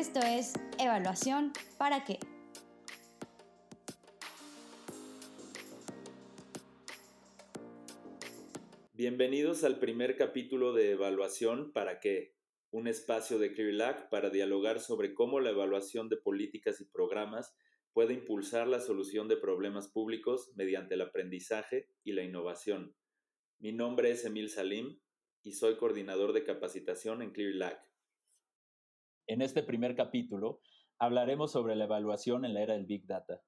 Esto es Evaluación para qué. Bienvenidos al primer capítulo de Evaluación para qué, un espacio de ClearLac para dialogar sobre cómo la evaluación de políticas y programas puede impulsar la solución de problemas públicos mediante el aprendizaje y la innovación. Mi nombre es Emil Salim y soy coordinador de capacitación en ClearLac. En este primer capítulo hablaremos sobre la evaluación en la era del Big Data.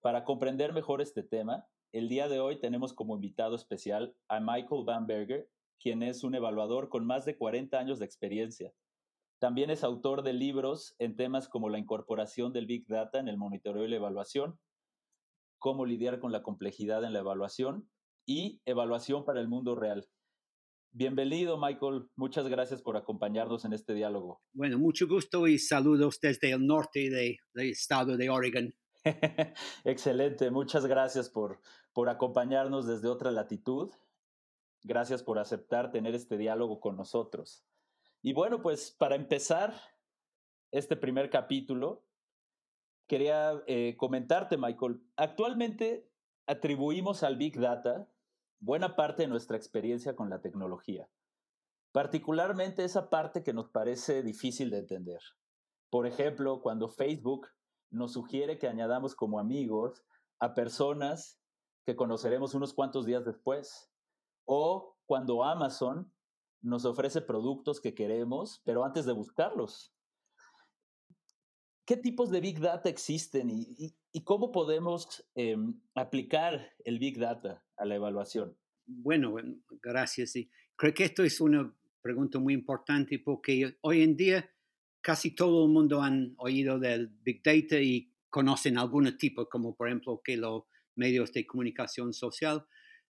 Para comprender mejor este tema, el día de hoy tenemos como invitado especial a Michael Van Berger, quien es un evaluador con más de 40 años de experiencia. También es autor de libros en temas como la incorporación del Big Data en el monitoreo y la evaluación, cómo lidiar con la complejidad en la evaluación y evaluación para el mundo real. Bienvenido, Michael. Muchas gracias por acompañarnos en este diálogo. Bueno, mucho gusto y saludos desde el norte del estado de Oregon. Excelente, muchas gracias por, por acompañarnos desde otra latitud. Gracias por aceptar tener este diálogo con nosotros. Y bueno, pues para empezar este primer capítulo, quería eh, comentarte, Michael, actualmente atribuimos al Big Data buena parte de nuestra experiencia con la tecnología, particularmente esa parte que nos parece difícil de entender. Por ejemplo, cuando Facebook nos sugiere que añadamos como amigos a personas que conoceremos unos cuantos días después, o cuando Amazon nos ofrece productos que queremos, pero antes de buscarlos. ¿Qué tipos de Big Data existen y, cómo podemos em, aplicar el Big Data a la evaluación? Bueno, gracias. Creo que esto es una pregunta muy importante porque hoy en día casi todo el mundo han oído del Big Data y conocen algún tipo, como por ejemplo que los medios de comunicación social,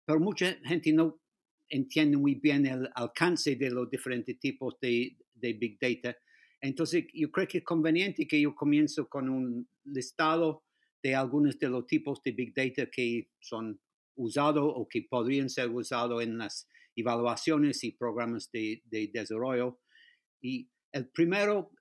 pero mucha gente no entiende muy bien el alcance de los diferentes tipos de, de Big Data. Entonces, yo creo que es conveniente que yo comienzo con un listado de algunos de los tipos de Big Data que son usados o que podrían ser usados en las evaluaciones y programas de, de, desarrollo. Y el primero,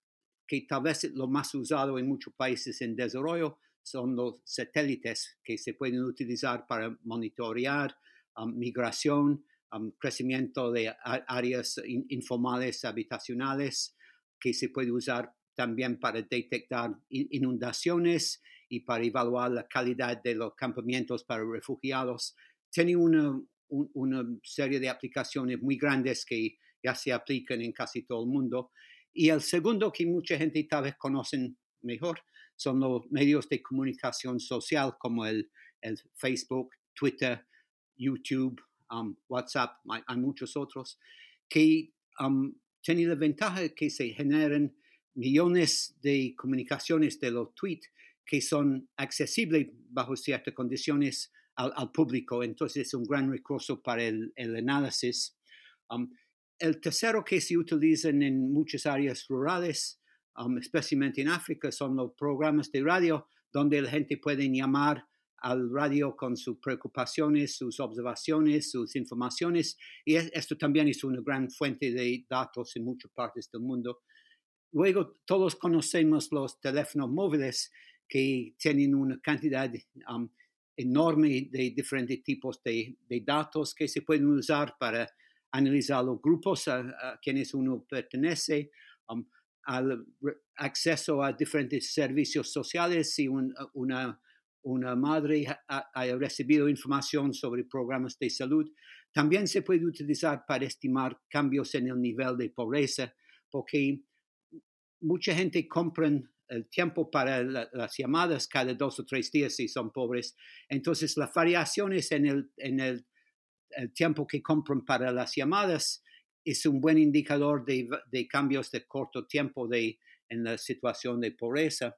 que tal vez es lo más usado en muchos países en desarrollo, son los satélites que se pueden utilizar para monitorear um, migración, um, crecimiento de áreas informales habitacionales, que se puede usar también para detectar inundaciones y para evaluar la calidad de los campamentos para refugiados. Tiene una, una serie de aplicaciones muy grandes que ya se aplican en casi todo el mundo. Y el segundo que mucha gente tal vez conocen mejor son los medios de comunicación social como el, el Facebook, Twitter, YouTube, um, WhatsApp, hay, muchos otros, que um, tienen la ventaja que se generan millones de comunicaciones de los tweets que son accesibles bajo ciertas condiciones al, público. Entonces es un gran recurso para el, análisis. Um, el tercero que se utiliza en muchas áreas rurales, especialmente en África, son los programas de radio donde la gente puede llamar al radio con sus preocupaciones, sus observaciones, sus informaciones. Y esto también es una gran fuente de datos en muchas partes del mundo. Luego, todos conocemos los teléfonos móviles que tienen una cantidad um, enorme de diferentes tipos de, datos que se pueden usar para analizar los grupos a, quienes uno pertenece, um, al acceso a diferentes servicios sociales si una una madre haya recibido información sobre programas de salud, también se puede utilizar para estimar cambios en el nivel de pobreza, porque mucha gente compra el tiempo para las llamadas cada dos o tres días si son pobres. Entonces, las variaciones en el, en el, tiempo que compran para las llamadas es un buen indicador de, de cambios de corto tiempo de, en la situación de pobreza.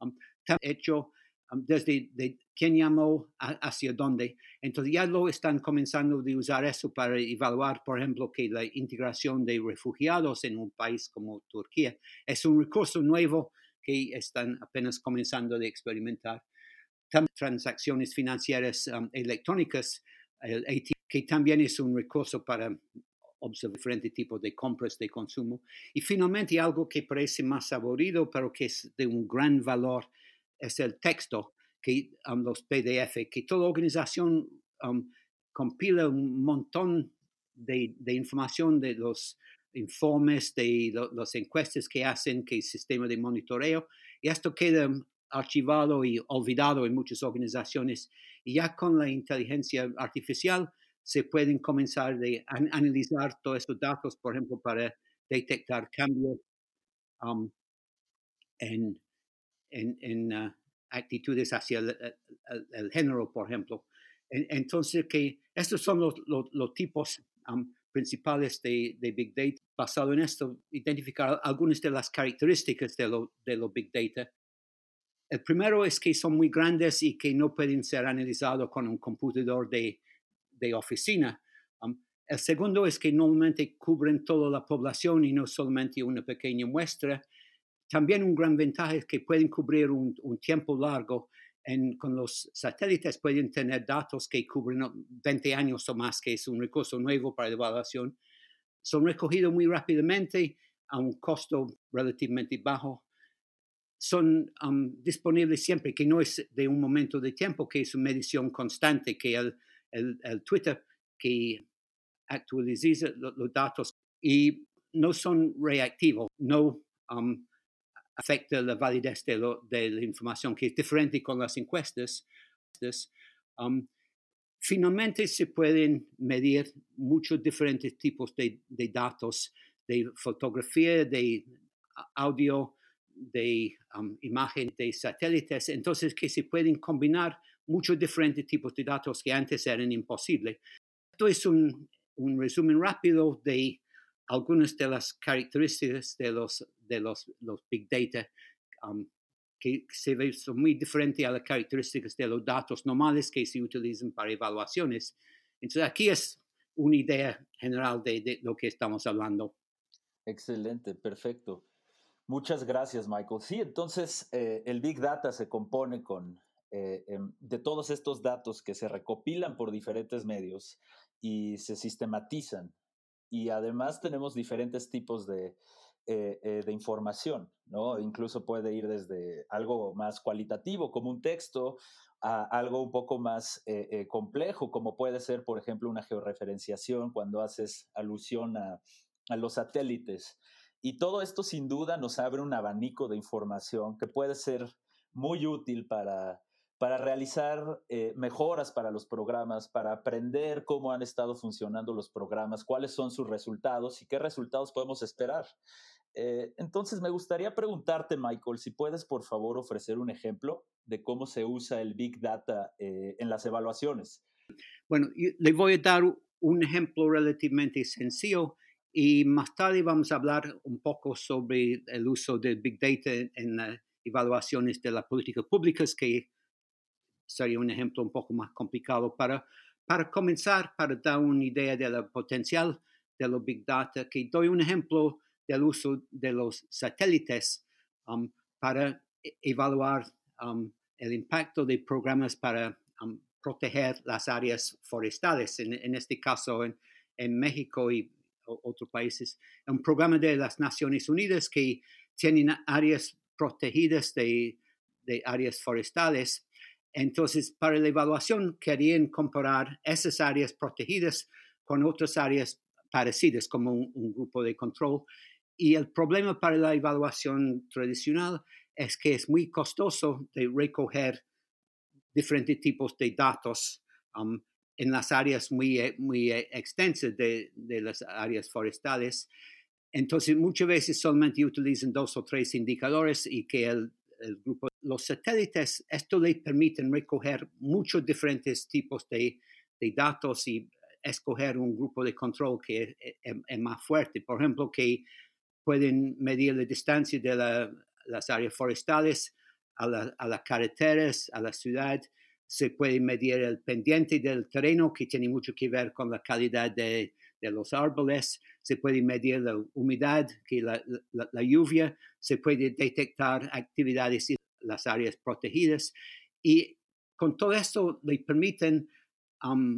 Um, hecho desde de quién llamó hacia dónde. Entonces ya lo están comenzando de usar eso para evaluar, por ejemplo, que la integración de refugiados en un país como Turquía es un recurso nuevo que están apenas comenzando de experimentar. También transacciones financieras um, electrónicas, el que también es un recurso para observar diferentes tipos de compras de consumo. Y finalmente algo que parece más aburrido, pero que es de un gran valor, es el texto, que, um, los PDF, que toda organización um, compila un montón de, de, información de los informes, de las encuestas que hacen, que el sistema de monitoreo, y esto queda archivado y olvidado en muchas organizaciones. Y ya con la inteligencia artificial se pueden comenzar a analizar todos estos datos, por ejemplo, para detectar cambios um, en, en, uh, actitudes hacia el, género, por ejemplo. entonces, que estos son los, los, tipos um, principales de, de, Big Data. Basado en esto, identificar algunas de las características de los de lo Big Data el primero es que son muy grandes y que no pueden ser analizados con un computador de, de oficina. Um, el segundo es que normalmente cubren toda la población y no solamente una pequeña muestra. También un gran ventaja es que pueden cubrir un, un tiempo largo. En, con los satélites pueden tener datos que cubren 20 años o más, que es un recurso nuevo para la evaluación. Son recogidos muy rápidamente a un costo relativamente bajo son um, disponibles siempre, que no es de un momento de tiempo, que es una medición constante, que el, el, Twitter que actualiza los, datos y no son reactivos, no um, afecta la validez de, de, la información, que es diferente con las encuestas. Um, finalmente se pueden medir muchos diferentes tipos de, de datos, de fotografía, de audio, de um, imagen de satélites, entonces que se pueden combinar muchos diferentes tipos de datos que antes eran imposibles. Esto es un, un resumen rápido de algunas de las características de los, de los, los Big Data um, que se ve, son muy diferentes a las características de los datos normales que se utilizan para evaluaciones. Entonces aquí es una idea general de, de lo que estamos hablando. Excelente, perfecto. Muchas gracias, Michael. Sí, entonces eh, el Big Data se compone con, eh, em, de todos estos datos que se recopilan por diferentes medios y se sistematizan. Y además tenemos diferentes tipos de, eh, de información, ¿no? Incluso puede ir desde algo más cualitativo, como un texto, a algo un poco más complejo, como puede ser, por ejemplo, una georreferenciación cuando haces alusión a, a los satélites. Y todo esto sin duda nos abre un abanico de información que puede ser muy útil para, para realizar eh, mejoras para los programas, para aprender cómo han estado funcionando los programas, cuáles son sus resultados y qué resultados podemos esperar. Eh, entonces, me gustaría preguntarte, Michael, si puedes, por favor, ofrecer un ejemplo de cómo se usa el Big Data eh, en las evaluaciones. Bueno, le voy a dar un ejemplo relativamente sencillo y más tarde vamos a hablar un poco sobre el uso de Big Data en las evaluaciones de las políticas públicas, que sería un ejemplo un poco más complicado. Para, para comenzar, para dar una idea del potencial de los Big Data, que doy un ejemplo del uso de los satélites um, para e, evaluar um, el impacto de programas para um, proteger las áreas forestales, en, este caso en, México y otros países, un programa de las Naciones Unidas que tienen áreas protegidas de áreas forestales. Entonces, para la evaluación querían comparar esas áreas protegidas con otras áreas parecidas como un, grupo de control. Y el problema para la evaluación tradicional es que es muy costoso de recoger diferentes tipos de datos um, en las áreas muy, eh, muy eh, extensas de, de las áreas forestales. Entonces, muchas veces solamente utilizan dos o tres indicadores y que el, el grupo, los satélites, esto le permiten recoger muchos diferentes tipos de, de, datos y escoger un grupo de control que es, más fuerte. Por ejemplo, que pueden medir la distancia de la, las áreas forestales a, la, a las carreteras, a la ciudad, se puede medir el pendiente del terreno, que tiene mucho que ver con la calidad de, de los árboles, se puede medir la humedad, que la, la, lluvia, se puede detectar actividades en las áreas protegidas. Y con todo esto le permiten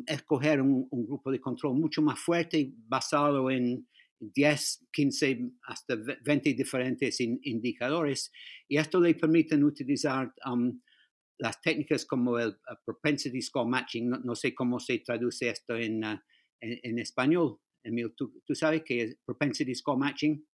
escoger un, grupo de control mucho más fuerte basado en 10, 15, hasta 20 diferentes indicadores y esto le permite utilizar las técnicas como el, propensity score matching, no, sé cómo se traduce esto en, uh, en, español. Emil, ¿tú, ¿tú, sabes qué es propensity score matching?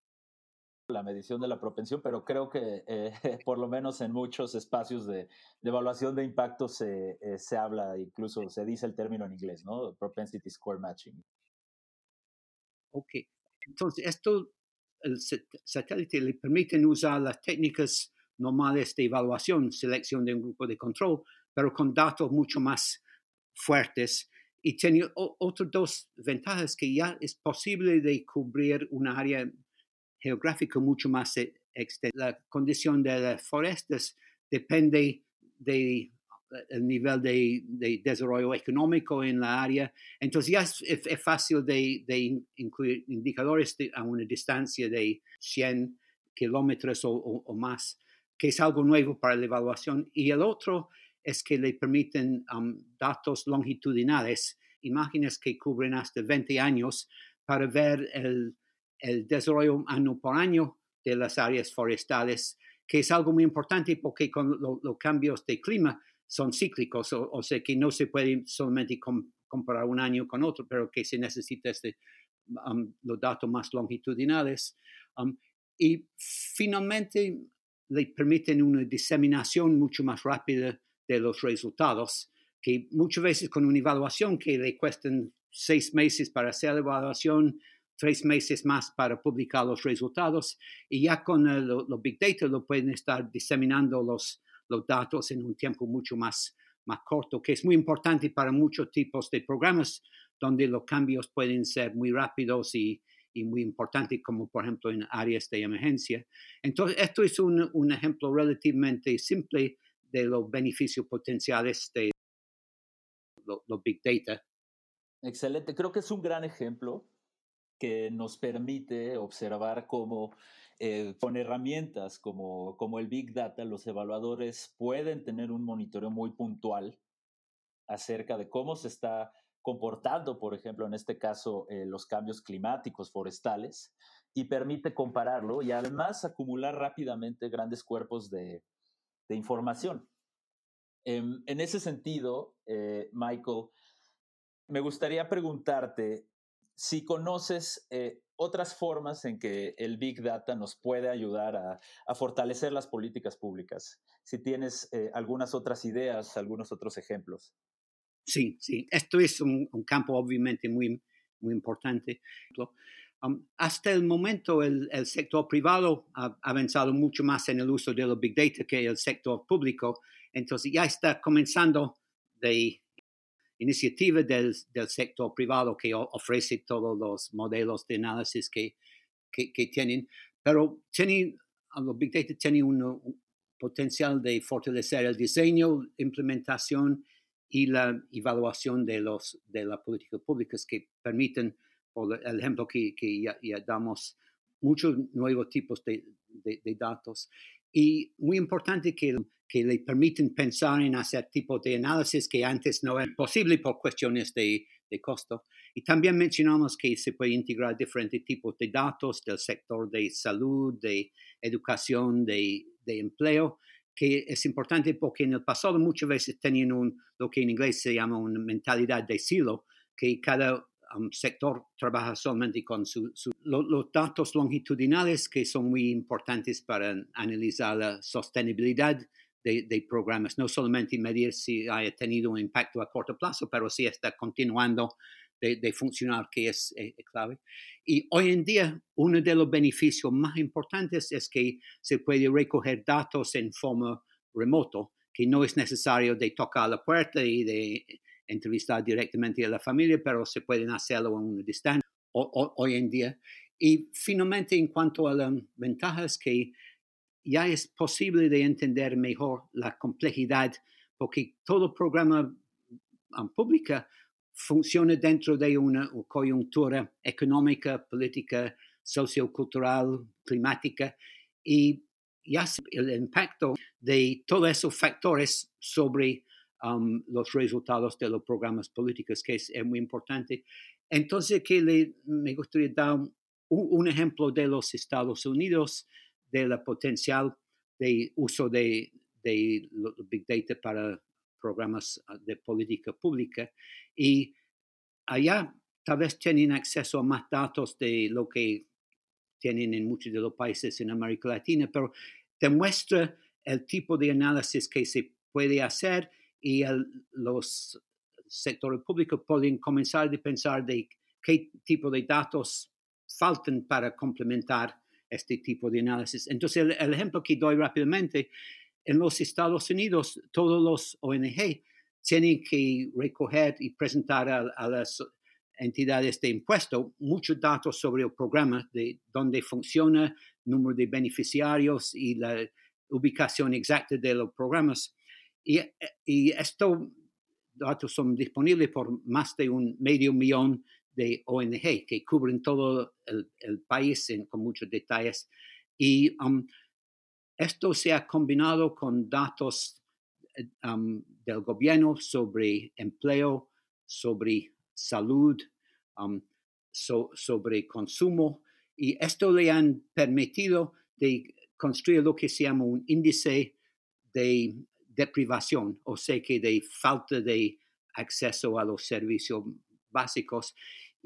La medición de la propensión, pero creo que eh, por lo menos en muchos espacios de, de evaluación de impacto se, eh, se habla, incluso se dice el término en inglés, ¿no? Propensity score matching. Ok, entonces esto, el satélite le permiten usar las técnicas normales de evaluación, selección de un grupo de control, pero con datos mucho más fuertes. Y tiene otras dos ventajas, que ya es posible de cubrir un área geográfica mucho más e, extensa. La condición de las forestas depende del nivel de, desarrollo económico en la área. Entonces ya es, fácil de, incluir indicadores a una distancia de 100 kilómetros o más que es algo nuevo para la evaluación, y el otro es que le permiten um, datos longitudinales, imágenes que cubren hasta 20 años, para ver el, desarrollo año por año de las áreas forestales, que es algo muy importante porque con los cambios de clima son cíclicos, o, sea que no se puede solamente comparar un año con otro, pero que se necesita este, um, los datos más longitudinales. Um, y finalmente, le permiten una diseminación mucho más rápida de los resultados, que muchas veces con una evaluación que le cuestan seis meses para hacer la evaluación, tres meses más para publicar los resultados, y ya con los Big Data lo pueden estar diseminando los, los datos en un tiempo mucho más, más corto, que es muy importante para muchos tipos de programas donde los cambios pueden ser muy rápidos y, y muy importante, como por ejemplo en áreas de emergencia. Entonces, esto es un, un ejemplo relativamente simple de los beneficios potenciales de los Big Data. Excelente, creo que es un gran ejemplo que nos permite observar cómo eh, con herramientas como, como el Big Data, los evaluadores pueden tener un monitoreo muy puntual acerca de cómo se está comportando, por ejemplo, en este caso, eh, los cambios climáticos forestales y permite compararlo y además acumular rápidamente grandes cuerpos de, información. Em, en ese sentido, eh, Michael, me gustaría preguntarte si conoces eh, otras formas en que el Big Data nos puede ayudar a, fortalecer las políticas públicas. Si tienes algunas otras ideas, algunos otros ejemplos. Sí, sí, esto es un, campo obviamente muy, muy importante. Um, hasta el momento el, sector privado ha avanzado mucho más en el uso de los big data que el sector público, entonces ya está comenzando de iniciativa del, sector privado que ofrece todos los modelos de análisis que, que, tienen, pero tiene, los big data tienen un potencial de fortalecer el diseño, implementación y la evaluación de, los, de las políticas públicas que permiten, por el ejemplo que, que ya, damos, muchos nuevos tipos de, de, datos. Y muy importante que, que le permiten pensar en hacer tipo de análisis que antes no era posible por cuestiones de, de costo. Y también mencionamos que se puede integrar diferentes tipos de datos del sector de salud, de educación, de, de empleo, que es importante porque en el pasado muchas veces tenían un, lo que en inglés se llama una mentalidad de silo, que cada um, sector trabaja solamente con su, los datos longitudinales que son muy importantes para analizar la sostenibilidad de, programas, no solamente medir si haya tenido un impacto a corto plazo, pero si está continuando de, funcionar, que es eh, clave. Y hoy en día, uno de los beneficios más importantes es que se puede recoger datos en forma remoto, que no es necesario de tocar la puerta y de entrevistar directamente a la familia, pero se pueden hacerlo en una distancia hoy en día. Y finalmente, en cuanto a las ventajas, que ya es posible de entender mejor la complejidad, porque todo programa um, público funciona dentro de una coyuntura económica, política, sociocultural, climática y ya el impacto de todos esos factores sobre um, los resultados de los programas políticos, es, muy importante. Entonces, que me gustaría dar un, ejemplo de los Estados Unidos, de la potencial de uso de, de Big Data para programas ah, de política pública. Y allá tal vez tienen acceso a más datos de lo que tienen en muchos de los países en América Latina, pero demuestra el tipo de análisis que se puede hacer y los sectores públicos pueden comenzar a pensar de qué tipo de datos faltan para complementar este tipo de análisis. Entonces, el, ejemplo que doy rápidamente, en los Estados Unidos, todos los ONG tienen que recoger y presentar a las entidades de impuesto muchos datos sobre el programa, de dónde funciona, número de beneficiarios y la ubicación exacta de los programas. Y, y estos datos son disponibles por más de un medio millón de ONG que cubren todo el, país con muchos detalles. Y um, esto se ha combinado con datos um, del gobierno sobre empleo, sobre salud, um, sobre consumo, y esto le han permitido de construir lo que se llama un índice de deprivación, o sea que de falta de acceso a los servicios básicos.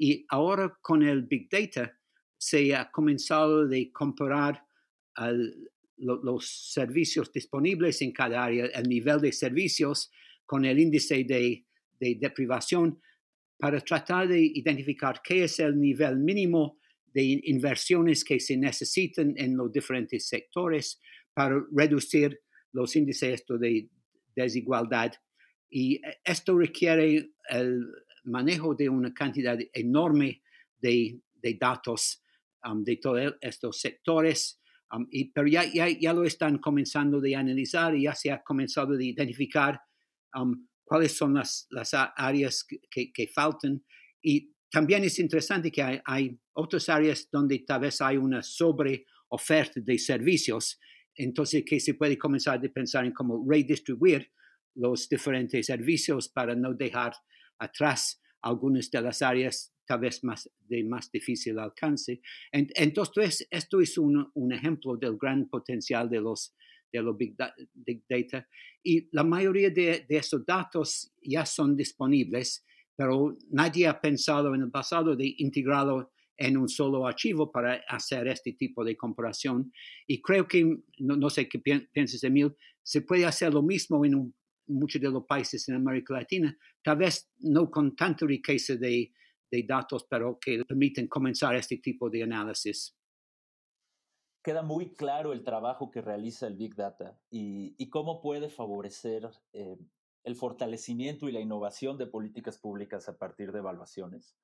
Y ahora con el Big Data se ha comenzado de comparar los servicios disponibles en cada área, el nivel de servicios con el índice de, de deprivación para tratar de identificar qué es el nivel mínimo de inversiones que se necesitan en los diferentes sectores para reducir los índices de desigualdad. Y eh, esto requiere el manejo de una cantidad enorme de, datos um, de todos estos sectores, um, y, pero ya, ya, lo están comenzando de analizar y ya se ha comenzado de identificar um, cuáles son las, las áreas que, que, faltan. Y también es interesante que hay, hay, otras áreas donde tal vez hay una sobre oferta de servicios, entonces que se puede comenzar a pensar en cómo redistribuir los diferentes servicios para no dejar atrás algunas de las áreas tal vez más de más difícil alcance. Entonces, esto es un, un ejemplo del gran potencial de los de los big, data. Y la mayoría de, esos datos ya son disponibles, pero nadie ha pensado en el pasado de integrarlo en un solo archivo para hacer este tipo de comparación. Y creo que, no, sé qué piensas, Emil, se puede hacer lo mismo en muchos de los países en América Latina, tal vez no con tanta riqueza de, de datos, pero que permiten comenzar este tipo de análisis queda muy claro el trabajo que realiza el Big Data y, cómo puede favorecer eh, el fortalecimiento y la innovación de políticas públicas a partir de evaluaciones.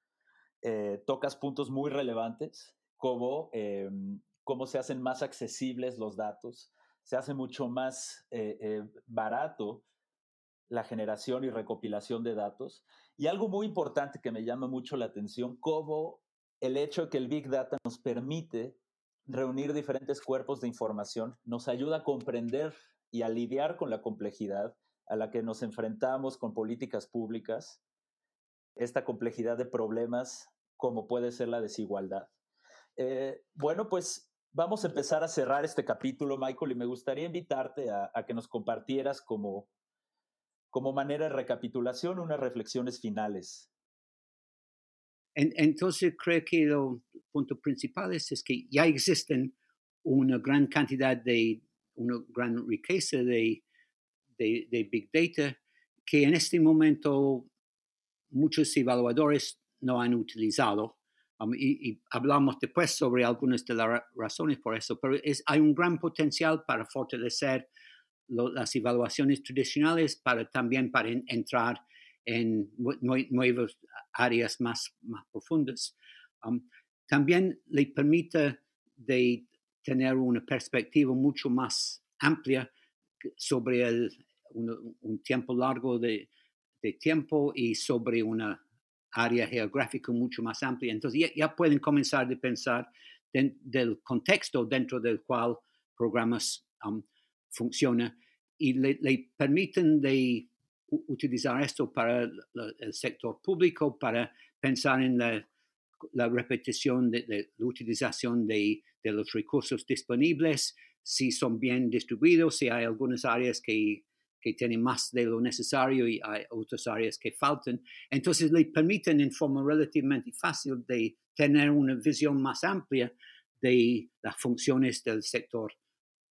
Eh, tocas puntos muy relevantes, como eh, cómo se hacen más accesibles los datos, se hace mucho más barato la generación y recopilación de datos. Y algo muy importante que me llama mucho la atención, cómo el hecho de que el Big Data nos permite reunir diferentes cuerpos de información nos ayuda a comprender y a lidiar con la complejidad a la que nos enfrentamos con políticas públicas, esta complejidad de problemas como puede ser la desigualdad. Eh, bueno, pues vamos a empezar a cerrar este capítulo, Michael, y me gustaría invitarte a, que nos compartieras como, como manera de recapitulación unas reflexiones finales entonces creo que lo punto principal es, que ya existen una gran cantidad de, una gran riqueza de, de, Big Data que en este momento muchos evaluadores no han utilizado. Um, y, hablamos después sobre algunas de las razones por eso, pero es, hay un gran potencial para fortalecer las evaluaciones tradicionales, para también para entrar en nuevas áreas más, más profundas. Um, también le permite de tener una perspectiva mucho más amplia sobre el, un, tiempo largo de, de, tiempo y sobre una área geográfica mucho más amplia. Entonces ya, pueden comenzar a pensar del contexto dentro del cual programas um, funcionan y le, permiten de utilizar esto para el, sector público, para pensar en la, repetición de, la utilización de, los recursos disponibles, si son bien distribuidos, si hay algunas áreas que, que tienen más de lo necesario y hay otras áreas que faltan. Entonces le permiten en forma relativamente fácil de tener una visión más amplia de las funciones del sector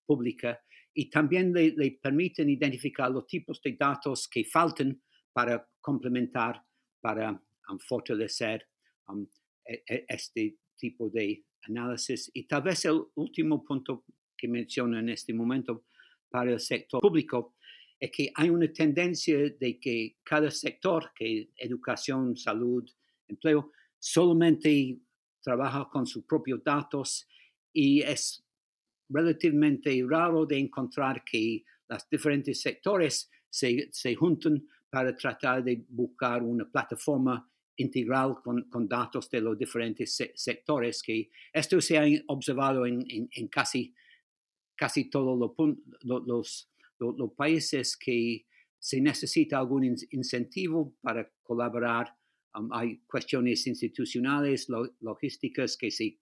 público y también le, permiten identificar los tipos de datos que faltan para complementar, para um, fortalecer um, e, e, este tipo de análisis. Y tal vez el último punto que menciono en este momento para el sector público es que hay una tendencia de que cada sector, que educación, salud, empleo, solamente trabaja con sus propios datos y es relativamente raro de encontrar que los diferentes sectores se, se juntan para tratar de buscar una plataforma integral con, con datos de los diferentes sectores, que esto se ha observado en, en, casi, casi todos los, los, países que se necesita algún incentivo para colaborar. Um, hay cuestiones institucionales, logísticas que se,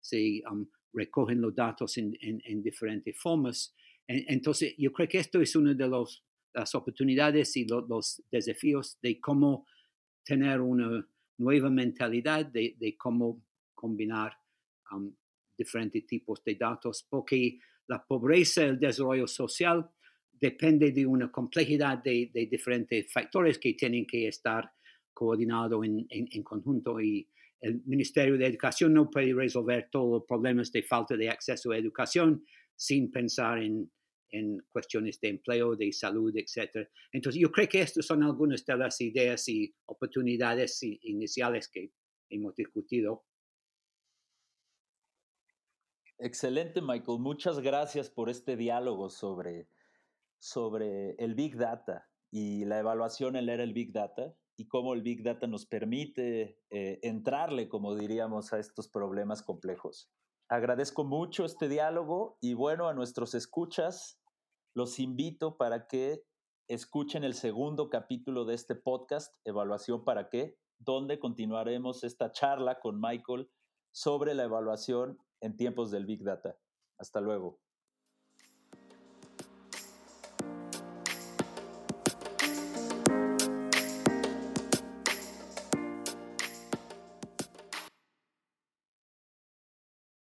se um, recogen los datos en, diferentes formas. entonces, yo creo que esto es una de las oportunidades y los desafíos de cómo tener una nueva mentalidad de, cómo combinar um, diferentes tipos de datos, porque la pobreza, el desarrollo social, depende de una complejidad de, diferentes factores que tienen que estar coordinados en, en conjunto y el Ministerio de Educación no puede resolver todos los problemas de falta de acceso a educación sin pensar en, cuestiones de empleo, de salud, etc. Entonces, yo creo que estas son algunas de las ideas y oportunidades iniciales que hemos discutido. Excelente, Michael. Muchas gracias por este diálogo sobre, sobre el Big Data y la evaluación en era el Big Data y cómo el Big Data nos permite eh, entrarle, como diríamos, a estos problemas complejos. Agradezco mucho este diálogo y bueno, a nuestros escuchas, los invito para que escuchen el segundo capítulo de este podcast, Evaluación para qué, donde continuaremos esta charla con Michael sobre la evaluación en tiempos del Big Data. Hasta luego.